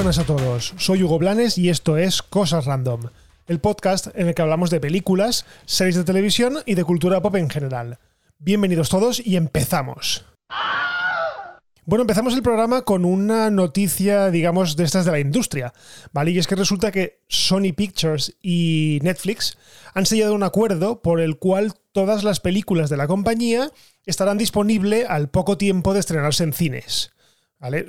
buenas a todos, soy Hugo Blanes y esto es Cosas Random, el podcast en el que hablamos de películas, series de televisión y de cultura pop en general. Bienvenidos todos y empezamos. Bueno, empezamos el programa con una noticia, digamos, de estas de la industria, ¿vale? Y es que resulta que Sony Pictures y Netflix han sellado un acuerdo por el cual todas las películas de la compañía estarán disponibles al poco tiempo de estrenarse en cines.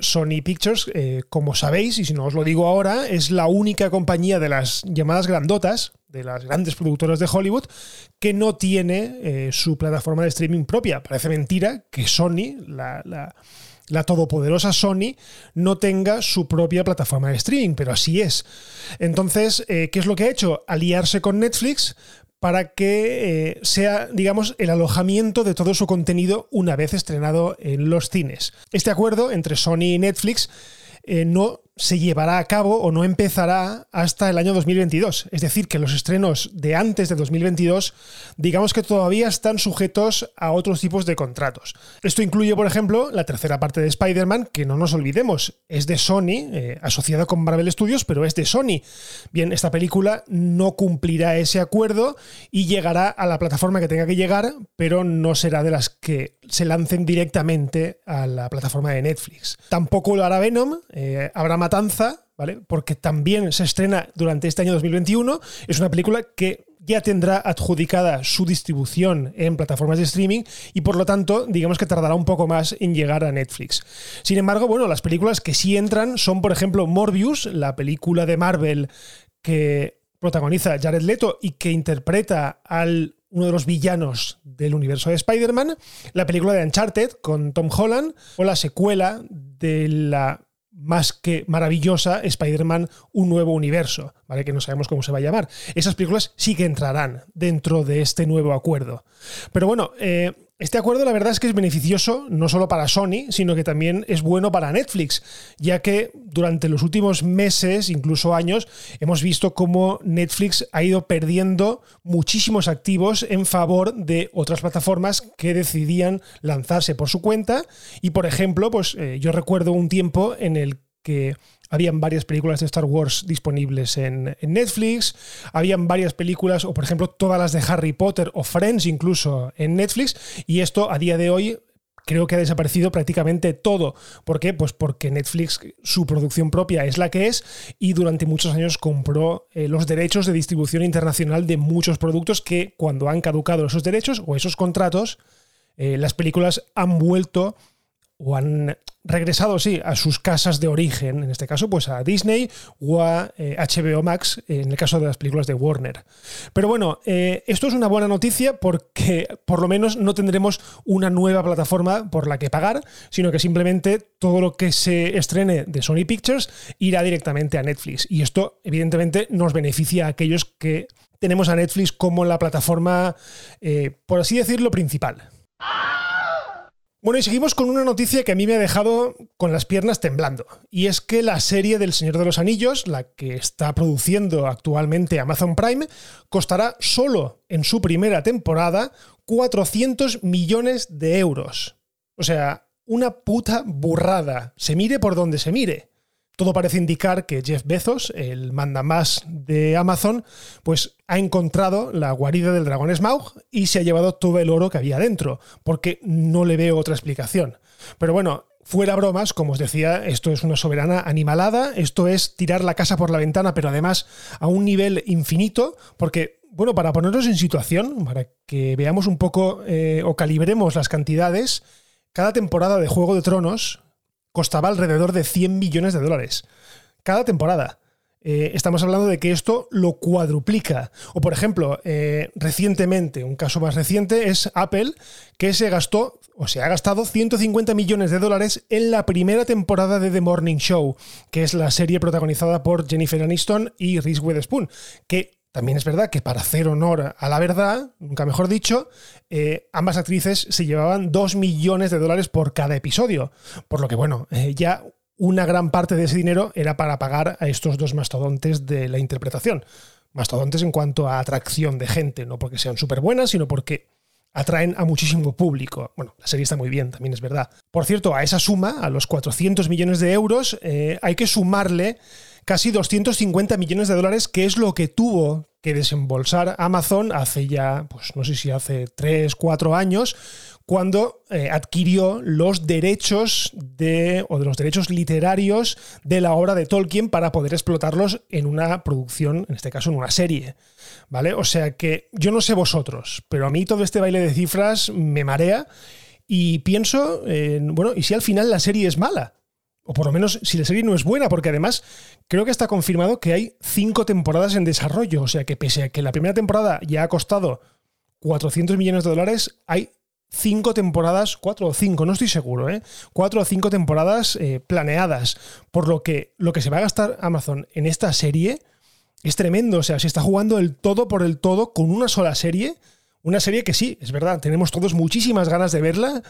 Sony Pictures, eh, como sabéis, y si no os lo digo ahora, es la única compañía de las llamadas grandotas, de las grandes productoras de Hollywood, que no tiene eh, su plataforma de streaming propia. Parece mentira que Sony, la, la todopoderosa Sony no tenga su propia plataforma de streaming, pero así es. Entonces, eh, ¿qué es lo que ha hecho? Aliarse con Netflix para que eh, sea, digamos, el alojamiento de todo su contenido una vez estrenado en los cines. Este acuerdo entre Sony y Netflix eh, no se llevará a cabo o no empezará hasta el año 2022. Es decir, que los estrenos de antes de 2022, digamos que todavía están sujetos a otros tipos de contratos. Esto incluye, por ejemplo, la tercera parte de Spider-Man, que no nos olvidemos, es de Sony, eh, asociada con Marvel Studios, pero es de Sony. Bien, esta película no cumplirá ese acuerdo y llegará a la plataforma que tenga que llegar, pero no será de las que se lancen directamente a la plataforma de Netflix. Tampoco lo hará Venom, eh, habrá Matanza, ¿vale? Porque también se estrena durante este año 2021. Es una película que ya tendrá adjudicada su distribución en plataformas de streaming y por lo tanto, digamos que tardará un poco más en llegar a Netflix. Sin embargo, bueno, las películas que sí entran son, por ejemplo, Morbius, la película de Marvel que protagoniza Jared Leto y que interpreta al uno de los villanos del universo de Spider-Man, la película de Uncharted con Tom Holland o la secuela de la más que maravillosa Spider-Man Un Nuevo Universo, ¿vale? Que no sabemos cómo se va a llamar. Esas películas sí que entrarán dentro de este nuevo acuerdo. Pero bueno, eh, este acuerdo la verdad es que es beneficioso no solo para Sony, sino que también es bueno para Netflix, ya que durante los últimos meses, incluso años, hemos visto cómo Netflix ha ido perdiendo muchísimos activos en favor de otras plataformas que decidían lanzarse por su cuenta. Y por ejemplo, pues eh, yo recuerdo un tiempo en el que habían varias películas de Star Wars disponibles en, Netflix, habían varias películas, o por ejemplo todas las de Harry Potter o Friends incluso en Netflix, y esto a día de hoy creo que ha desaparecido prácticamente todo. ¿Por qué? Pues porque Netflix, su producción propia es la que es y durante muchos años compró eh, los derechos de distribución internacional de muchos productos que cuando han caducado esos derechos o esos contratos, eh, las películas han vuelto o han regresado, sí, a sus casas de origen, en este caso, pues a Disney o a HBO eh, Max, en el caso de las películas de Warner. Pero bueno, eh, esto es una buena noticia porque por lo menos no tendremos una nueva plataforma por la que pagar, sino que simplemente todo lo que se estrene de Sony Pictures irá directamente a Netflix. Y esto, evidentemente, nos beneficia a aquellos que tenemos a Netflix como la plataforma, eh, por así decirlo, principal. Bueno, y seguimos con una noticia que a mí me ha dejado con las piernas temblando. Y es que la serie del Señor de los Anillos, la que está produciendo actualmente Amazon Prime, costará solo en su primera temporada 400 millones de euros. O sea, una puta burrada. Se mire por donde se mire todo parece indicar que Jeff Bezos, el mandamás de Amazon, pues ha encontrado la guarida del dragón Smaug y se ha llevado todo el oro que había dentro, porque no le veo otra explicación. Pero bueno, fuera bromas, como os decía, esto es una soberana animalada, esto es tirar la casa por la ventana, pero además a un nivel infinito, porque bueno, para ponernos en situación, para que veamos un poco eh, o calibremos las cantidades, cada temporada de Juego de Tronos costaba alrededor de 100 millones de dólares. Cada temporada. Eh, estamos hablando de que esto lo cuadruplica. O por ejemplo, eh, recientemente, un caso más reciente es Apple, que se gastó o se ha gastado 150 millones de dólares en la primera temporada de The Morning Show, que es la serie protagonizada por Jennifer Aniston y Reese Witherspoon, que también es verdad que para hacer honor a la verdad, nunca mejor dicho, eh, ambas actrices se llevaban 2 millones de dólares por cada episodio. Por lo que, bueno, eh, ya una gran parte de ese dinero era para pagar a estos dos mastodontes de la interpretación. Mastodontes en cuanto a atracción de gente, no porque sean súper buenas, sino porque atraen a muchísimo público. Bueno, la serie está muy bien, también es verdad. Por cierto, a esa suma, a los 400 millones de euros, eh, hay que sumarle casi 250 millones de dólares, que es lo que tuvo que desembolsar Amazon hace ya, pues no sé si hace 3, 4 años, cuando eh, adquirió los derechos de, o de los derechos literarios de la obra de Tolkien para poder explotarlos en una producción, en este caso en una serie. ¿Vale? O sea que yo no sé vosotros, pero a mí todo este baile de cifras me marea y pienso, en, bueno, ¿y si al final la serie es mala? O por lo menos si la serie no es buena, porque además creo que está confirmado que hay cinco temporadas en desarrollo. O sea que pese a que la primera temporada ya ha costado 400 millones de dólares, hay cinco temporadas, cuatro o cinco, no estoy seguro, ¿eh? cuatro o cinco temporadas eh, planeadas. Por lo que lo que se va a gastar Amazon en esta serie es tremendo. O sea, se está jugando el todo por el todo con una sola serie. Una serie que sí, es verdad, tenemos todos muchísimas ganas de verla,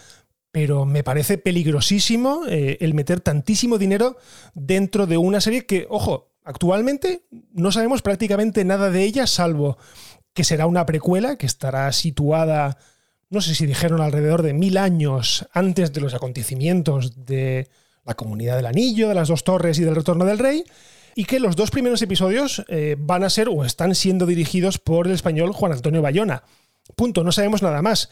pero me parece peligrosísimo eh, el meter tantísimo dinero dentro de una serie que, ojo, actualmente no sabemos prácticamente nada de ella, salvo que será una precuela que estará situada, no sé si dijeron alrededor de mil años antes de los acontecimientos de la comunidad del anillo, de las dos torres y del retorno del rey, y que los dos primeros episodios eh, van a ser o están siendo dirigidos por el español Juan Antonio Bayona. Punto, no sabemos nada más.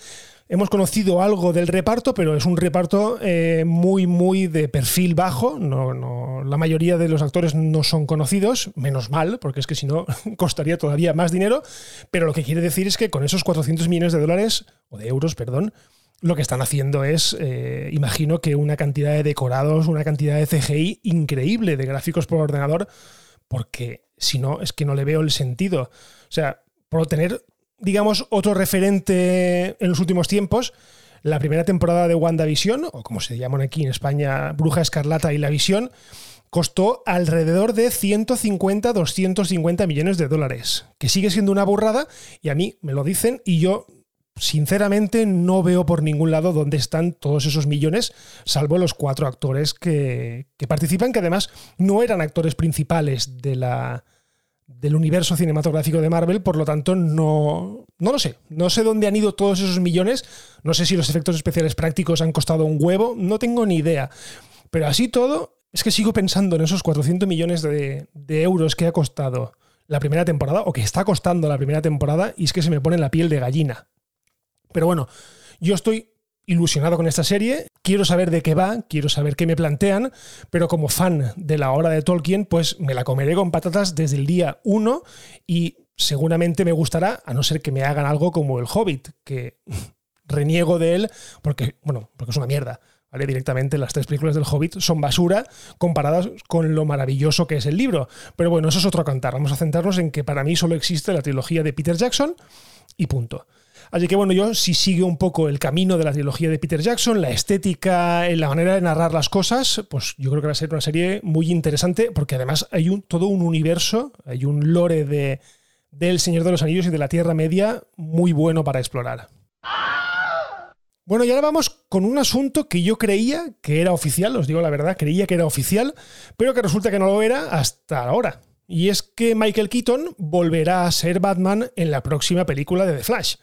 Hemos conocido algo del reparto, pero es un reparto eh, muy, muy de perfil bajo. No, no, la mayoría de los actores no son conocidos, menos mal, porque es que si no costaría todavía más dinero. Pero lo que quiere decir es que con esos 400 millones de dólares, o de euros, perdón, lo que están haciendo es, eh, imagino que una cantidad de decorados, una cantidad de CGI increíble, de gráficos por ordenador, porque si no, es que no le veo el sentido. O sea, por tener digamos, otro referente en los últimos tiempos. La primera temporada de WandaVision, o como se llaman aquí en España, Bruja Escarlata y La Visión, costó alrededor de 150-250 millones de dólares, que sigue siendo una burrada, y a mí me lo dicen, y yo sinceramente no veo por ningún lado dónde están todos esos millones, salvo los cuatro actores que, que participan, que además no eran actores principales de la, del universo cinematográfico de Marvel, por lo tanto no, no lo sé. No sé dónde han ido todos esos millones, no sé si los efectos especiales prácticos han costado un huevo, no tengo ni idea. Pero así todo, es que sigo pensando en esos 400 millones de, de euros que ha costado la primera temporada, o que está costando la primera temporada, y es que se me pone la piel de gallina. Pero bueno, yo estoy ilusionado con esta serie, quiero saber de qué va, quiero saber qué me plantean, pero como fan de la obra de Tolkien, pues me la comeré con patatas desde el día 1 y seguramente me gustará, a no ser que me hagan algo como el Hobbit, que reniego de él porque, bueno, porque es una mierda. ¿Vale? Directamente las tres películas del Hobbit son basura comparadas con lo maravilloso que es el libro. Pero bueno, eso es otro cantar. Vamos a centrarnos en que para mí solo existe la trilogía de Peter Jackson y punto. Así que bueno, yo si sigue un poco el camino de la trilogía de Peter Jackson, la estética, la manera de narrar las cosas, pues yo creo que va a ser una serie muy interesante porque además hay todo un universo, hay un lore de, del Señor de los Anillos y de la Tierra Media muy bueno para explorar. Bueno, y ahora vamos con un asunto que yo creía que era oficial, os digo la verdad, creía que era oficial, pero que resulta que no lo era hasta ahora. Y es que Michael Keaton volverá a ser Batman en la próxima película de The Flash.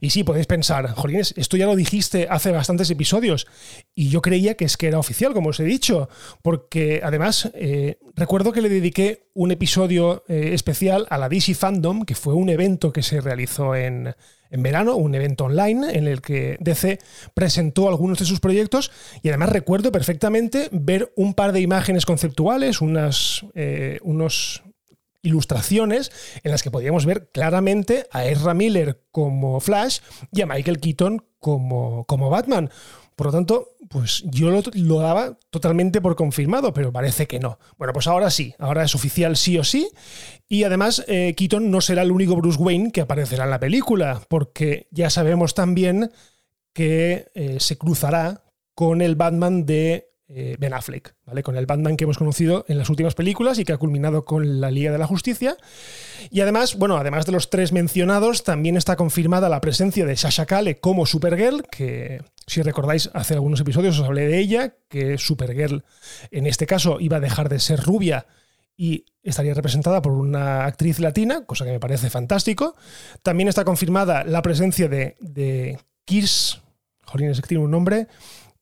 Y sí, podéis pensar, Jolines, esto ya lo dijiste hace bastantes episodios. Y yo creía que es que era oficial, como os he dicho, porque además eh, recuerdo que le dediqué un episodio eh, especial a la DC Fandom, que fue un evento que se realizó en, verano, un evento online en el que DC presentó algunos de sus proyectos y además recuerdo perfectamente ver un par de imágenes conceptuales, unas, eh, unos ilustraciones en las que podíamos ver claramente a Ezra Miller como Flash y a Michael Keaton como, como Batman. Por lo tanto, pues yo lo, daba totalmente por confirmado, pero parece que no. Bueno, pues ahora sí, ahora es oficial sí o sí. Y además, eh, Keaton no será el único Bruce Wayne que aparecerá en la película, porque ya sabemos también que eh, se cruzará con el Batman de eh, ben Affleck, ¿vale? Con el Batman que hemos conocido en las últimas películas y que ha culminado con la Liga de la Justicia. Y además, bueno, además de los tres mencionados, también está confirmada la presencia de Sasha Kale como Supergirl, que si recordáis, hace algunos episodios os hablé de ella, que Supergirl en este caso iba a dejar de ser rubia y estaría representada por una actriz latina, cosa que me parece fantástico. También está confirmada la presencia de, de Kirs, Jolines, que tiene un nombre,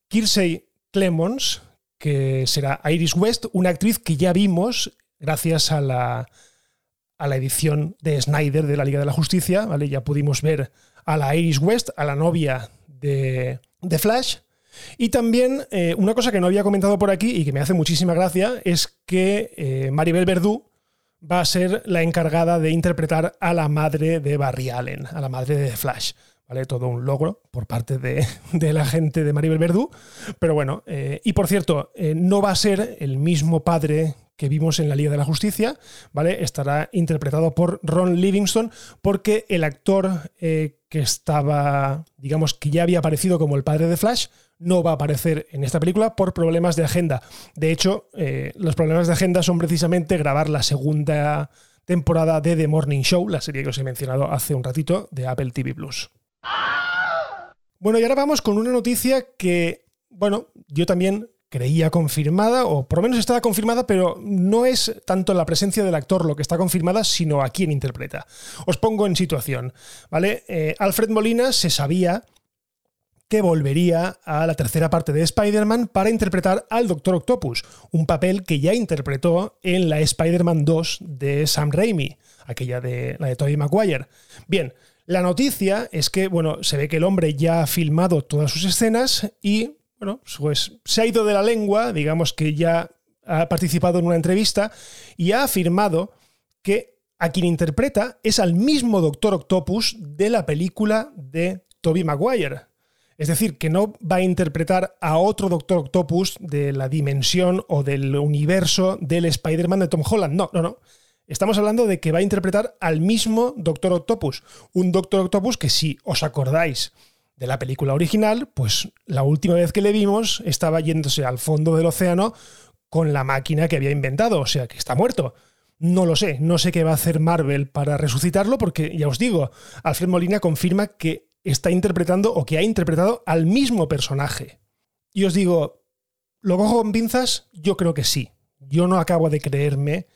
Kirsey Clemons, que será Iris West, una actriz que ya vimos gracias a la, a la edición de Snyder de la Liga de la Justicia, ¿vale? Ya pudimos ver a la Iris West, a la novia de, de Flash. Y también eh, una cosa que no había comentado por aquí y que me hace muchísima gracia es que eh, Maribel Verdú va a ser la encargada de interpretar a la madre de Barry Allen, a la madre de Flash. ¿Vale? Todo un logro por parte de, la gente de Maribel Verdú. Pero bueno, eh, y por cierto, no va a ser el mismo padre que vimos en la Liga de la Justicia, ¿vale? Estará interpretado por Ron Livingston, porque el actor eh, que estaba, digamos, que ya había aparecido como el padre de Flash, no va a aparecer en esta película por problemas de agenda. De hecho, eh, los problemas de agenda son precisamente grabar la segunda temporada de The Morning Show, la serie que os he mencionado hace un ratito, de Apple TV Plus. Bueno, y ahora vamos con una noticia que, bueno, yo también creía confirmada, o por lo menos estaba confirmada, pero no es tanto la presencia del actor lo que está confirmada, sino a quién interpreta. Os pongo en situación, ¿vale? Eh, Alfred Molina se sabía que volvería a la tercera parte de Spider-Man para interpretar al Doctor Octopus, un papel que ya interpretó en la Spider-Man 2 de Sam Raimi, aquella de la de Tobey Maguire. Bien, la noticia es que, bueno, se ve que el hombre ya ha filmado todas sus escenas y bueno, pues se ha ido de la lengua, digamos que ya ha participado en una entrevista y ha afirmado que a quien interpreta es al mismo Doctor Octopus de la película de Toby Maguire. Es decir, que no va a interpretar a otro Doctor Octopus de la dimensión o del universo del Spider-Man de Tom Holland. No, no, no. Estamos hablando de que va a interpretar al mismo Doctor Octopus. Un Doctor Octopus que, si os acordáis, de la película original, pues la última vez que le vimos estaba yéndose al fondo del océano con la máquina que había inventado, o sea que está muerto. No lo sé, no sé qué va a hacer Marvel para resucitarlo, porque ya os digo, Alfred Molina confirma que está interpretando o que ha interpretado al mismo personaje. Y os digo, ¿lo cojo con pinzas? Yo creo que sí. Yo no acabo de creerme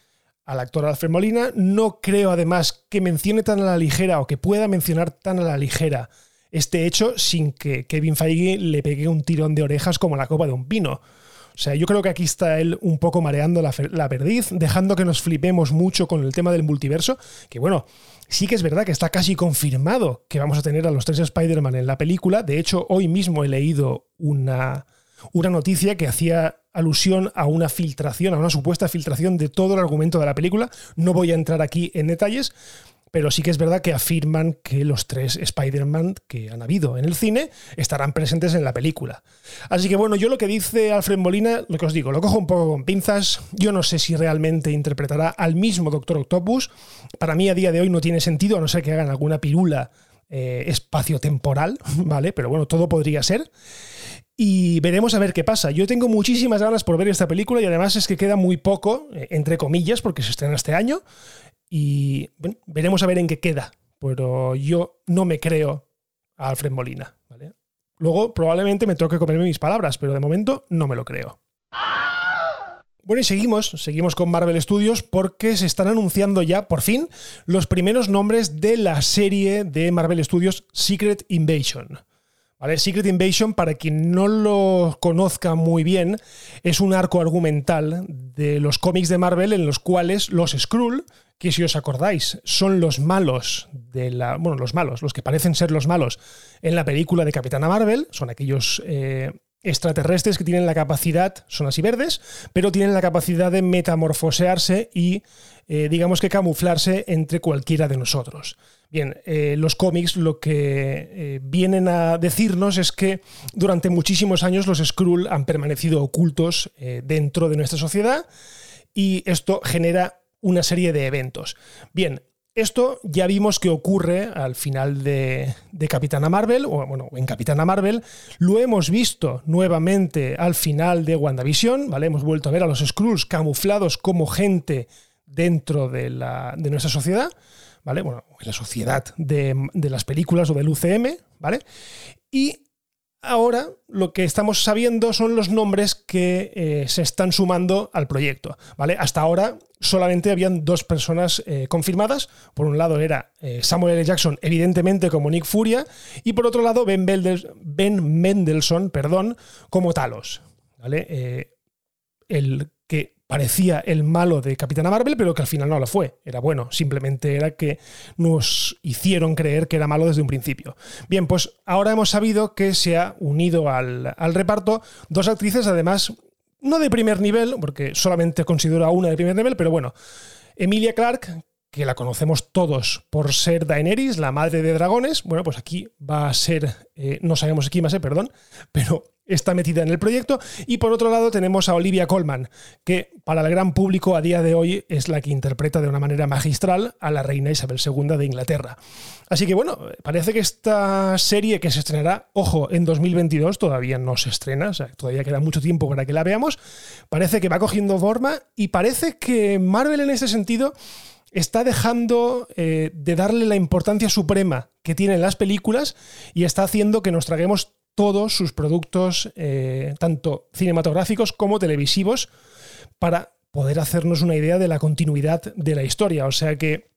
al actor Alfred Molina, no creo además que mencione tan a la ligera o que pueda mencionar tan a la ligera este hecho sin que Kevin Feige le pegue un tirón de orejas como la copa de un pino. O sea, yo creo que aquí está él un poco mareando la, perdiz, dejando que nos flipemos mucho con el tema del multiverso, que bueno, sí que es verdad que está casi confirmado que vamos a tener a los tres Spider-Man en la película. De hecho, hoy mismo he leído una, una noticia que hacía alusión a una filtración, a una supuesta filtración de todo el argumento de la película. No voy a entrar aquí en detalles, pero sí que es verdad que afirman que los tres Spider-Man que han habido en el cine estarán presentes en la película. Así que bueno, yo lo que dice Alfred Molina, lo que os digo, lo cojo un poco con pinzas. Yo no sé si realmente interpretará al mismo Doctor Octopus. Para mí a día de hoy no tiene sentido, a no ser que hagan alguna pirula eh, espacio-temporal, ¿vale? Pero bueno, todo podría ser. Y veremos a ver qué pasa. Yo tengo muchísimas ganas por ver esta película y además es que queda muy poco, eh, entre comillas, porque se estrena este año. Y bueno, veremos a ver en qué queda. Pero yo no me creo a Alfred Molina. ¿vale? Luego probablemente me toque comerme mis palabras, pero de momento no me lo creo. Bueno, y seguimos, seguimos con Marvel Studios porque se están anunciando ya, por fin, los primeros nombres de la serie de Marvel Studios Secret Invasion. ¿Vale? Secret Invasion, para quien no lo conozca muy bien, es un arco argumental de los cómics de Marvel en los cuales los Skrull, que si os acordáis, son los malos de la. Bueno, los malos, los que parecen ser los malos en la película de Capitana Marvel, son aquellos eh, extraterrestres que tienen la capacidad, son así verdes, pero tienen la capacidad de metamorfosearse y, eh, digamos que camuflarse entre cualquiera de nosotros. Bien, eh, los cómics lo que vienen a decirnos es que durante muchísimos años los Skrull han permanecido ocultos dentro de nuestra sociedad y esto genera una serie de eventos. Bien, esto ya vimos que ocurre al final de, Capitana Marvel, o bueno, en Capitana Marvel. Lo hemos visto nuevamente al final de WandaVision, ¿vale? Hemos vuelto a ver a los Skrulls camuflados como gente dentro de, la, de nuestra sociedad, ¿vale? Bueno, en la sociedad de, de, las películas o del UCM, ¿vale? Y Ahora lo que estamos sabiendo son los nombres que eh, se están sumando al proyecto. ¿vale? Hasta ahora solamente habían dos personas eh, confirmadas. Por un lado era eh, Samuel L. Jackson, evidentemente como Nick Furia, y por otro lado Ben, Mendelssohn perdón, como Talos. ¿vale? el parecía el malo de Capitana Marvel, pero que al final no lo fue. Era bueno, simplemente era que nos hicieron creer que era malo desde un principio. Bien, pues ahora hemos sabido que se ha unido al, reparto dos actrices, además, no de primer nivel, porque solamente considero una de primer nivel, pero bueno, Emilia Clark, que la conocemos todos por ser Daenerys, la madre de dragones. Bueno, pues aquí va a ser, eh, no sabemos quién va a ser, perdón, pero está metida en el proyecto. Y por otro lado tenemos a Olivia Colman, que para el gran público a día de hoy es la que interpreta de una manera magistral a la reina Isabel II de Inglaterra. Así que bueno, parece que esta serie que se estrenará, ojo, en 2022, todavía no se estrena, o sea, todavía queda mucho tiempo para que la veamos, parece que va cogiendo forma y parece que Marvel en ese sentido está dejando eh, de darle la importancia suprema que tienen las películas y está haciendo que nos traguemos todos sus productos, eh, tanto cinematográficos como televisivos, para poder hacernos una idea de la continuidad de la historia. O sea que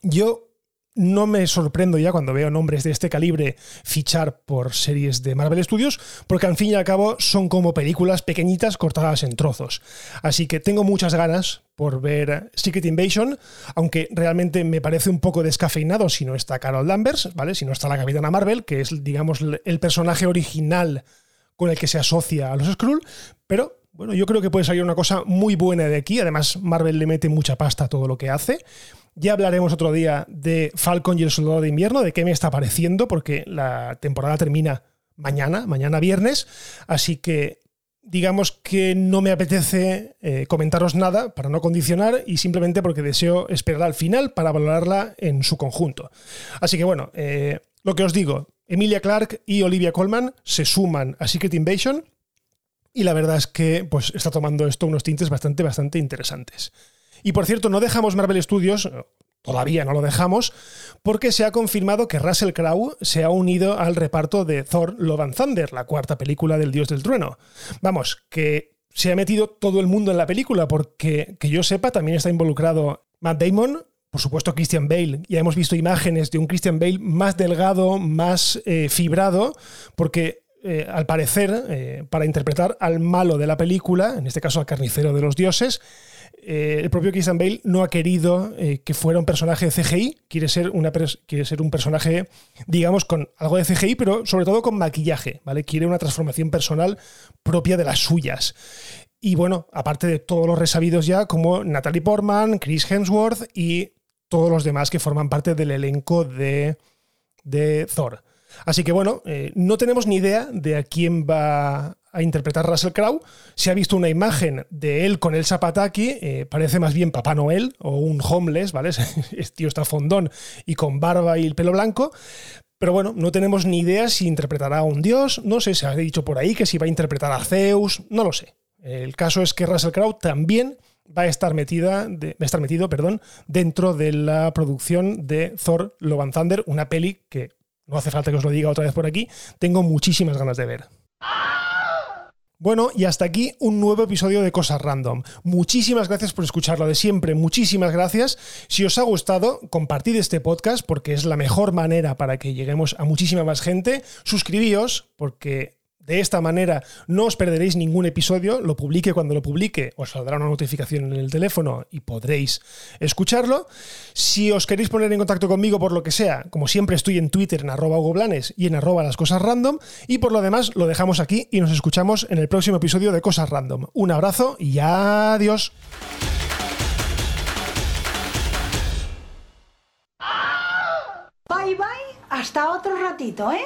yo no me sorprendo ya cuando veo nombres de este calibre fichar por series de Marvel Studios, porque al fin y al cabo son como películas pequeñitas cortadas en trozos. Así que tengo muchas ganas por ver Secret Invasion, aunque realmente me parece un poco descafeinado si no está Carol Danvers, ¿vale? Si no está la Capitana Marvel, que es, digamos, el personaje original con el que se asocia a los Skrull, pero bueno, yo creo que puede salir una cosa muy buena de aquí. Además, Marvel le mete mucha pasta a todo lo que hace. Ya hablaremos otro día de Falcon y el Soldado de Invierno, de qué me está pareciendo, porque la temporada termina mañana, mañana viernes. Así que digamos que no me apetece eh, comentaros nada para no condicionar y simplemente porque deseo esperar al final para valorarla en su conjunto. Así que bueno, eh, lo que os digo, Emilia Clark y Olivia Colman se suman a Secret Invasion y la verdad es que pues, está tomando esto unos tintes bastante, bastante interesantes. Y por cierto, no dejamos Marvel Studios, todavía no lo dejamos, porque se ha confirmado que Russell Crowe se ha unido al reparto de Thor Love and Thunder, la cuarta película del Dios del Trueno. Vamos, que se ha metido todo el mundo en la película, porque que yo sepa, también está involucrado Matt Damon, por supuesto Christian Bale. Ya hemos visto imágenes de un Christian Bale más delgado, más eh, fibrado, porque eh, al parecer, eh, para interpretar al malo de la película, en este caso al carnicero de los dioses, eh, el propio Christian Bale no ha querido eh, que fuera un personaje de CGI, quiere ser, una quiere ser un personaje, digamos, con algo de CGI, pero sobre todo con maquillaje, ¿vale? Quiere una transformación personal propia de las suyas. Y bueno, aparte de todos los resabidos ya, como Natalie Portman, Chris Hemsworth y todos los demás que forman parte del elenco de, de Thor. Así que bueno, eh, no tenemos ni idea de a quién va a interpretar Russell Crowe. Se ha visto una imagen de él con el Zapataki, eh, parece más bien Papá Noel o un homeless, ¿vale? Este tío está fondón y con barba y el pelo blanco. Pero bueno, no tenemos ni idea si interpretará a un dios, no sé, se ha dicho por ahí que si va a interpretar a Zeus, no lo sé. El caso es que Russell Crowe también va a estar metida, estar metido, perdón, dentro de la producción de Thor Love and Thunder, una peli que no hace falta que os lo diga otra vez por aquí, tengo muchísimas ganas de ver. Bueno, y hasta aquí un nuevo episodio de Cosas Random. Muchísimas gracias por escucharlo de siempre, muchísimas gracias. Si os ha gustado, compartid este podcast porque es la mejor manera para que lleguemos a muchísima más gente. Suscribíos porque de esta manera no os perderéis ningún episodio, lo publique cuando lo publique, os saldrá una notificación en el teléfono y podréis escucharlo. Si os queréis poner en contacto conmigo por lo que sea, como siempre estoy en Twitter en arroba Blanes y en arroba las cosas random, y por lo demás lo dejamos aquí y nos escuchamos en el próximo episodio de Cosas Random. Un abrazo y adiós. Bye bye, hasta otro ratito, ¿eh?